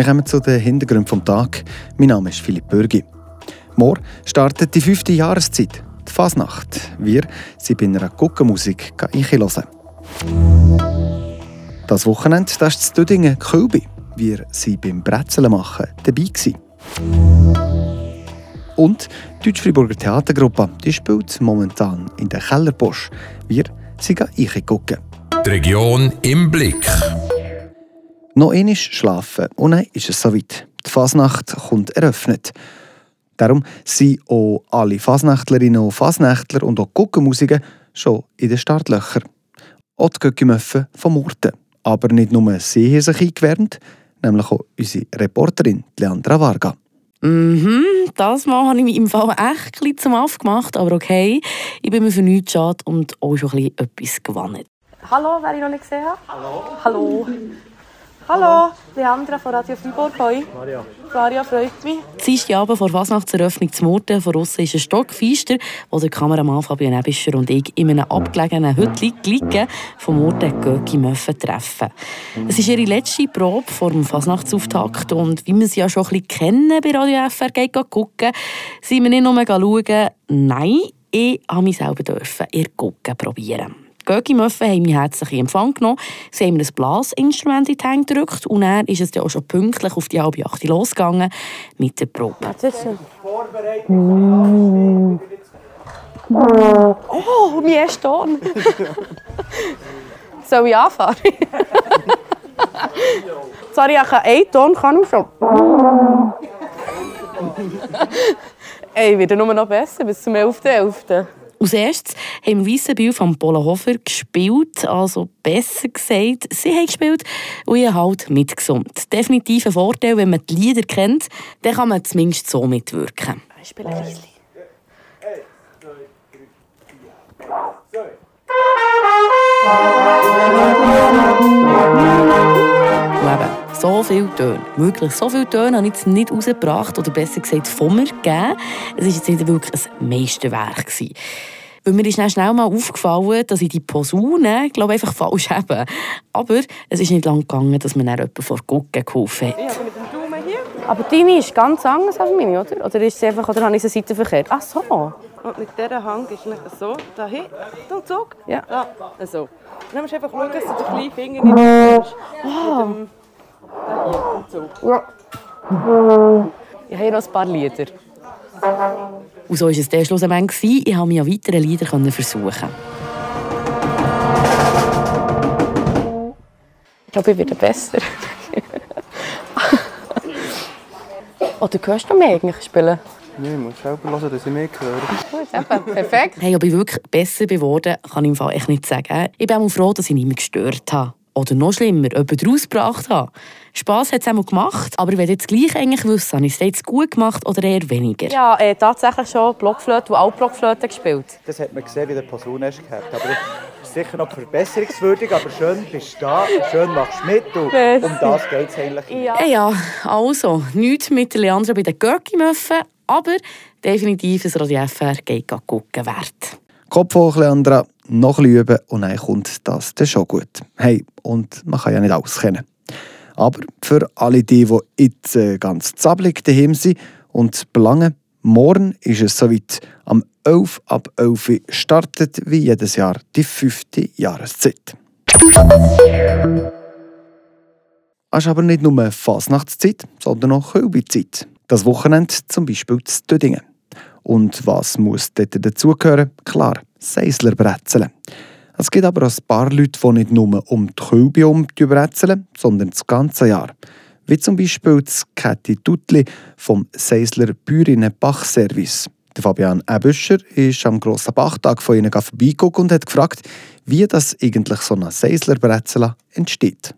Wir kommen zu den Hintergründen vom Tag. Mein Name ist Philipp Bürgi. Morgen startet die fünfte Jahreszeit, die Fasnacht. Wir sind bei einer Guckenmusik einhören. Das Wochenende das ist in Dödingen Kölbi. Wir sind beim Brezeln machen dabei. Gewesen. Und die Deutsch-Friburger Theatergruppe die spielt momentan in der Kellerbosch. Wir sind eingucken. Die Region im Blick. Noch einmal schlafen und dann ist es soweit. Die Fasnacht kommt eröffnet. Darum sind auch alle Fasnachtlerinnen und Fasnächtler und auch Guckenmusiker schon in den Startlöchern. Auch die Göckimöffen vom Murten. Aber nicht nur sie haben sich eingewärmt, nämlich auch unsere Reporterin Leandra Varga. Mhm, das Mal habe ich mich im Fall echt ein zum aufgemacht, aber okay, ich bin mir für nichts schade und auch schon ein etwas gewonnen. Hallo, wer ich noch nicht gesehen habe? Hallo. Hallo. Hallo, Leandra von Radio Fribourg. Hoi. Maria. Maria, freut mich. Dienstag Abend vor Fasnachtseröffnung zu Murten. Von außen ist ein Stockfeister, wo der Kameramann Fabian Ebischer und ich in einem abgelegenen Hütchen liegen von Murten Göcki Möffen treffen. Es ist ihre letzte Probe vor dem Fasnachtsauftakt und wie wir sie ja schon ein bisschen kennen bei Radio FR, geht gucken, sind wir nicht nur schauen, nein, ich habe mich selber dürfen ihr Gucken probieren. Gögi-Möffen haben mich herzlich in Empfang genommen. Sie haben mir ein Blasinstrument in die Hände gedrückt und dann ist es dann auch schon pünktlich auf die halbe Acht losgegangen mit der Probe. Mm. Oh, mein erster Ton. Soll ich anfangen? Sorry, ich kann einen Ton kann ich schon. Ey, wird nur noch besser bis zum 11.11. .11. Als erstes haben wir Weissenbühl von Hofer gespielt, also besser gesagt, sie haben gespielt und ich halt mitgesungen. Definitiv ein Vorteil, wenn man die Lieder kennt, dann kann man zumindest so mitwirken. Ich spiele ein bisschen. So viele Töne, wirklich so viele Töne habe ich jetzt nicht rausgebracht oder besser gesagt von mir gegeben. Es war jetzt nicht wirklich ein Meisterwerk. Gewesen. Weil mir ist dann schnell mal aufgefallen, dass ich die Posaune, glaube einfach falsch habe. Aber es ist nicht lange gegangen, dass man dann jemanden vor Gucken geholfen hat. Ja, mit dem Daumen hier. Aber deine ist ganz anders als meine, oder? Oder ist sie einfach, oder habe ich sie Seite verkehrt? Ach so. Und mit dieser Hand ist es so, da hin, und zurück. Ja. Da, so. dann musst du einfach schauen, dass du den kleinen Finger nicht nimmst. Ah. Ja. Ich habe hier noch ein paar Lieder. Und so war es der schlussendlich. Ich konnte mich an weiteren Liedern versuchen. Ich glaube, ich werde besser. Oder hörst du mich eigentlich spielen? Nein, ich muss selber hören, dass ich mehr höre. Gut, perfekt. Hey, ob ich wirklich besser geworden kann ich im Fall echt nicht sagen. Ich bin auch froh, dass ich nicht mehr gestört habe. Oder noch schlimmer, jemanden rausgebracht habe. Spass hat es einmal gemacht, aber ich will jetzt gleich eigentlich wissen, habe ich es jetzt gut gemacht oder eher weniger? Ja, äh, tatsächlich schon Blockflöte und Altblockflöte gespielt. Das hat man gesehen, wie der Person hast gehabt. Aber sicher noch verbesserungswürdig, aber schön bist du da, schön machst du mit und um das geht es eigentlich. Ja. Äh, ja, also, nichts mit Leandra bei den Görki-Möffen, aber definitiv ein Radio FR geht gucken wert. Kopf hoch, Leandra, noch üben und dann kommt das dann schon gut. Hey, und man kann ja nicht alles kennen. Aber für alle die, die jetzt äh, ganz zappelig daheim sind und belangen, morgen ist es soweit. Am 11 ab 11 startet wie jedes Jahr die fünfte Jahreszeit. Es ist aber nicht nur Fasnachtszeit, sondern auch Kölbizeit. Das Wochenende zum Beispiel zu Dödingen. Und was muss dort dazugehören? Klar, Seisler bretzeln. Es gibt aber auch ein paar Leute, die nicht nur um die Kälbe um bretzeln, sondern das ganze Jahr. Wie zum Beispiel das Käthi Tutli vom Seisler Bäuerinnen Bachservice. Der Fabian Ebüscher ist am grossen Bachtag von ihnen vorbeigeguckt und hat gefragt, wie das eigentlich so ein Seisler Brezel entsteht.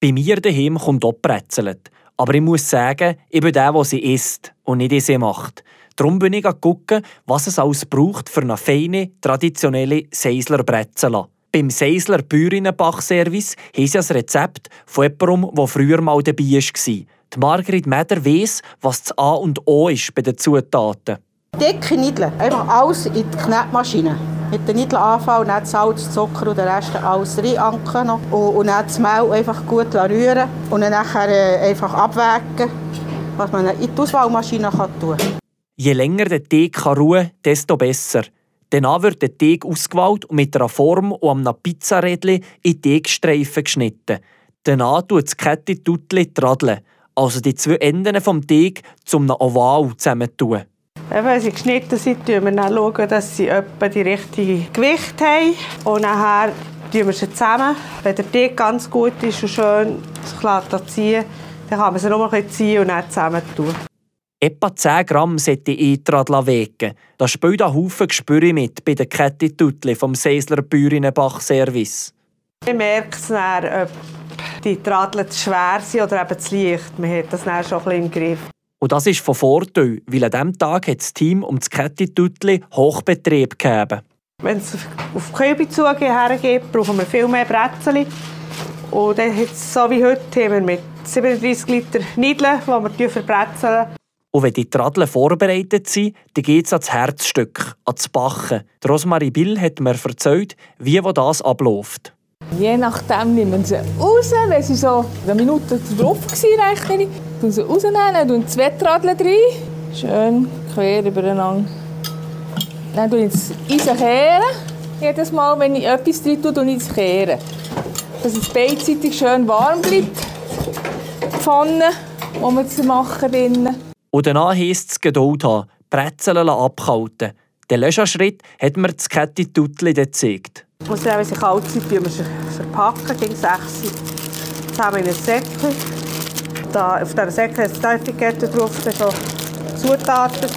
Bei mir daheim kommt auch Brezelt. Aber ich muss sagen, ich bin der, der sie isst und nicht die sie macht. Darum bin ich schauen, was es alles braucht für eine feine, traditionelle Seisler Brezel. Beim Seisler Bäuerinnenbach-Service haben sie ein Rezept von jemandem, der früher mal dabei war. Die Margrit Meder weiss, was das A und O ist bei den Zutaten. Dicke Nudeln, einfach alles in die Knetmaschine. mit den Niedeln anfangen, dann Salz, Zucker und den Rest alles reinanken und, und dann das Mehl einfach gut rühren und dann äh, einfach abwägen, was man in die Auswahlmaschine tun kann. Je länger der Teig ruhen kann, desto besser. Danach wird der Teig ausgewählt und mit einer Form und einem Pizzarädchen in Teigstreifen geschnitten. Danach tut das Kette-Tutli tradeln, also die zwei Enden vom Teig zum Oval zusammentun. Wenn sie geschnitten sind, schauen wir dann, dass sie etwa die richtige Gewicht haben. Und nachher ziehen wir sie zusammen. Wenn der Teig ganz gut ist und schön sich ziehen dann kann man sie noch ein ziehen und dann zusammen tun. Etwa 10 Gramm sollte ich Eintrad wegen. Das spielt ein Haufen Gespür mit bei der Kette Tutli vom Seisler Bäuerinnenbach-Service. Ich merke es dann, ob die Tradel zu schwer sind oder eben zu leicht. Man hat das dann schon ein bisschen im Griff. Und das ist von Vorteil, weil an diesem Tag hat das Team um das Kette-Tutli Hochbetrieb gegeben. Wenn es auf die Kühlbezüge hergeht, brauchen wir viel mehr Brezel. Und dann hat es so wie heute haben wir mit 37 Liter Niedeln, die wir verbrezeln. Und wenn die Tradeln vorbereitet sind, dann geht es ans Herzstück, ans Backen. Die Rosmarie Bill hat mir erzählt, wie das abläuft. Je nachdem nehmen sie raus, wenn sie so eine Minute drauf waren, rechne sie rausnehmen, tun zwei Tradeln rein. Schön quer übereinander. Dann tue ich das Eisen kehren. Jedes Mal, wenn ich etwas drin tue, tue ich es kehren. Dass es beidseitig schön warm bleibt. Die Pfanne, die wir zu machen drinnen. Und danach heisst es Geduld haben, Brezeln abkalten. Den letzten Schritt hat mir das Kette Tutli gezeigt. Und dann, wenn sie kalt sind, wir verpacken, gegen 6 zusammen in ein Säckchen. Da, auf diesem Säckchen ist die Etikette drauf, so Zutaten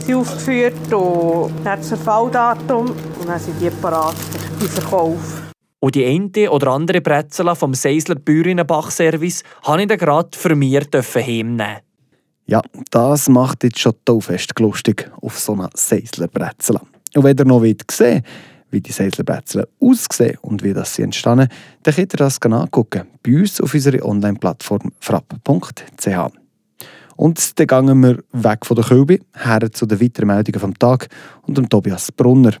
sind aufgeführt und dann das Verfalldatum und dann sind die parat für den Verkauf. Und die eine oder andere Brezel vom Seisler Bäuerinnenbach-Service habe ich dann gerade für mich heimnehmen ja, das macht jetzt schon taufest lustig auf so einer Seislerbrezel. Und wenn ihr noch sehen wollt, wie die Seislerbrezel aussehen und wie das sie entstanden, dann könnt ihr das angucken bei uns auf unserer Online-Plattform frapp.ch. Und dann gehen wir weg von der Kölbe her zu den weiteren Meldungen vom Tag und dem Tobias Brunner.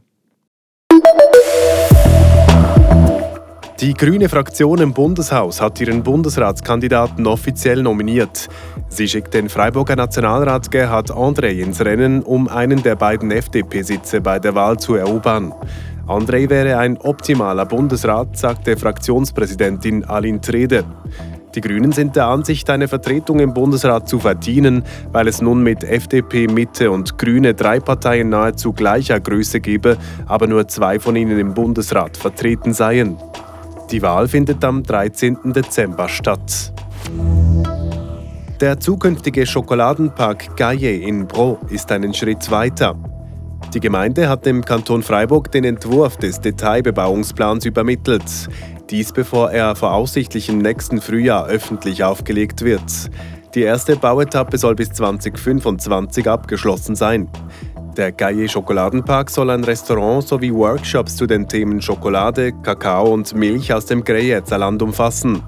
Die grüne Fraktion im Bundeshaus hat ihren Bundesratskandidaten offiziell nominiert. Sie schickt den Freiburger Nationalrat Gerhard André ins Rennen, um einen der beiden FDP-Sitze bei der Wahl zu erobern. André wäre ein optimaler Bundesrat, sagte Fraktionspräsidentin Aline Trede. Die Grünen sind der Ansicht, eine Vertretung im Bundesrat zu verdienen, weil es nun mit FDP, Mitte und Grüne drei Parteien nahezu gleicher Größe gebe, aber nur zwei von ihnen im Bundesrat vertreten seien. Die Wahl findet am 13. Dezember statt. Der zukünftige Schokoladenpark Gaille in Bro ist einen Schritt weiter. Die Gemeinde hat dem Kanton Freiburg den Entwurf des Detailbebauungsplans übermittelt. Dies bevor er voraussichtlich im nächsten Frühjahr öffentlich aufgelegt wird. Die erste Bauetappe soll bis 2025 abgeschlossen sein. Der Gaillet Schokoladenpark soll ein Restaurant sowie Workshops zu den Themen Schokolade, Kakao und Milch aus dem Greyerzer Land umfassen.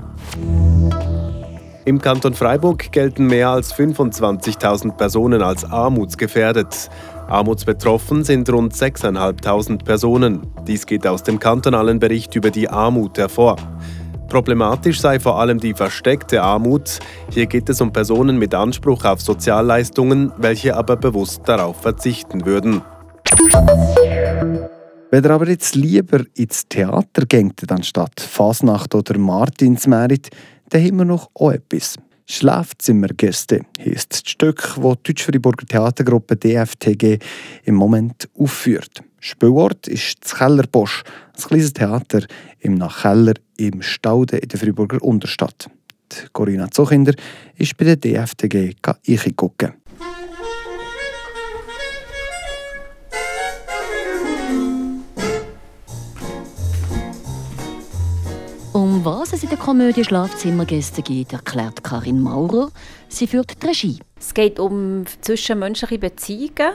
Im Kanton Freiburg gelten mehr als 25.000 Personen als armutsgefährdet. Armutsbetroffen sind rund 6.500 Personen. Dies geht aus dem kantonalen Bericht über die Armut hervor. Problematisch sei vor allem die versteckte Armut. Hier geht es um Personen mit Anspruch auf Sozialleistungen, welche aber bewusst darauf verzichten würden. Wenn ihr aber jetzt lieber ins Theater geht, anstatt Fasnacht oder Martinsmerit, dann haben wir noch auch etwas. Schlafzimmergäste heisst das Stück, das die Deutsch-Friburger Theatergruppe DFTG im Moment aufführt. Spielort ist das Kellerbosch, ein kleines Theater im Nachkeller im Staude in der Friburger Unterstadt. Die Corinna Zuchinder ist bei der DFTG eingeguckt. Es in der Komödie Schlafzimmergäste geht, erklärt Karin Maurer. Sie führt die Regie. Es geht um zwischenmenschliche Beziehungen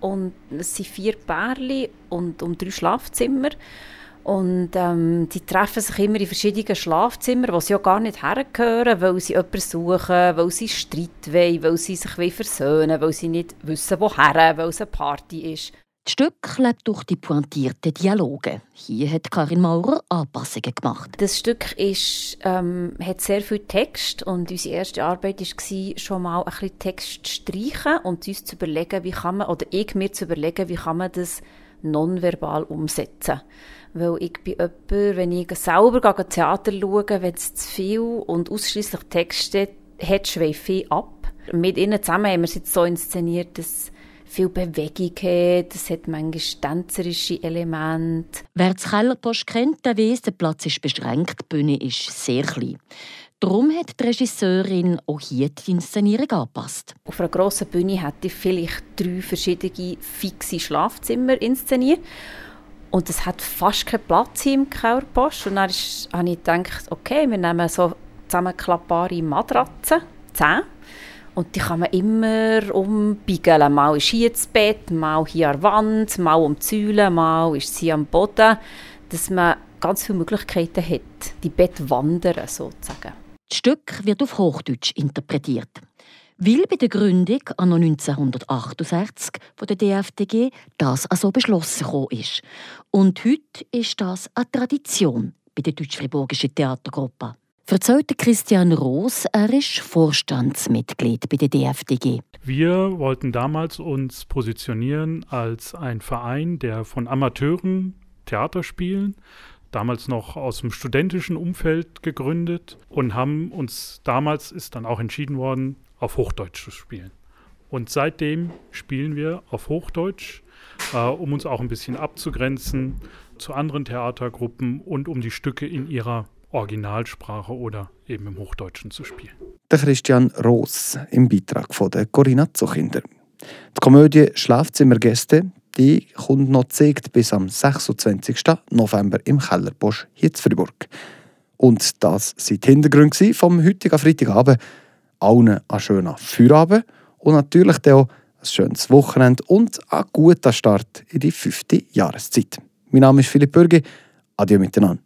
und es sind vier Pärchen und um drei Schlafzimmer. Und ähm, die treffen sich immer in verschiedenen Schlafzimmern, wo sie ja gar nicht hergehören, weil sie jemanden suchen, weil sie Streit wollen, weil sie sich versöhnen wollen, weil sie nicht wissen, woher, weil es eine Party ist. Das Stück lebt durch die pointierten Dialoge. Hier hat Karin Maurer Anpassungen gemacht. Das Stück ist, ähm, hat sehr viel Text und unsere erste Arbeit war, schon mal ein bisschen Text zu streichen und uns zu überlegen, wie kann man, oder ich mir zu überlegen, wie kann man das nonverbal umsetzen. Weil ich bin jemand, wenn ich selber Theater schaue, wenn es zu viel und ausschließlich Text hat, schweife ich ab. Mit ihnen zusammen haben wir es jetzt so inszeniert, dass viel Bewegung hat, es hat manchmal tänzerische Elemente. Wer das Kellerpost kennt, der weiss, der Platz ist beschränkt, die Bühne ist sehr klein. Darum hat die Regisseurin auch hier die Inszenierung angepasst. Auf einer grossen Bühne hätte ich vielleicht drei verschiedene fixe Schlafzimmer inszeniert. Und es hat fast keinen Platz hier im Kellerpost. Und dann habe ich gedacht, okay, wir nehmen so zusammenklappbare Matratzen, zehn und die kann man immer umbiegeln. Mal ist hier das Bett, mal hier an der Wand, mal um die Säule, mal ist sie am Boden. Dass man ganz viele Möglichkeiten hat, die Bett wandern sozusagen. Das Stück wird auf Hochdeutsch interpretiert. Weil bei der Gründung an 1968 von der DFDG das also beschlossen ist. Und heute ist das eine Tradition bei der deutsch-friburgischen Theatergruppe. Verzeiht Christian Roos, er ist Vorstandsmitglied bei der DFDG. Wir wollten damals uns positionieren als ein Verein, der von Amateuren Theater spielen, damals noch aus dem studentischen Umfeld gegründet und haben uns damals ist dann auch entschieden worden, auf Hochdeutsch zu spielen. Und seitdem spielen wir auf Hochdeutsch, äh, um uns auch ein bisschen abzugrenzen zu anderen Theatergruppen und um die Stücke in ihrer Originalsprache oder eben im Hochdeutschen zu spielen. Der Christian Roos im Beitrag von der Corinna Zuchinder. Die Komödie Schlafzimmergäste die kommt noch gezeigt bis am 26. November im Kellerbosch hier in Fribourg. Und das sind die Hintergründe vom heutigen Freitagabend. Allen einen schönen Feierabend und natürlich auch ein schönes Wochenende und einen guten Start in die fünfte Jahreszeit. Mein Name ist Philipp Bürgi. Adieu miteinander.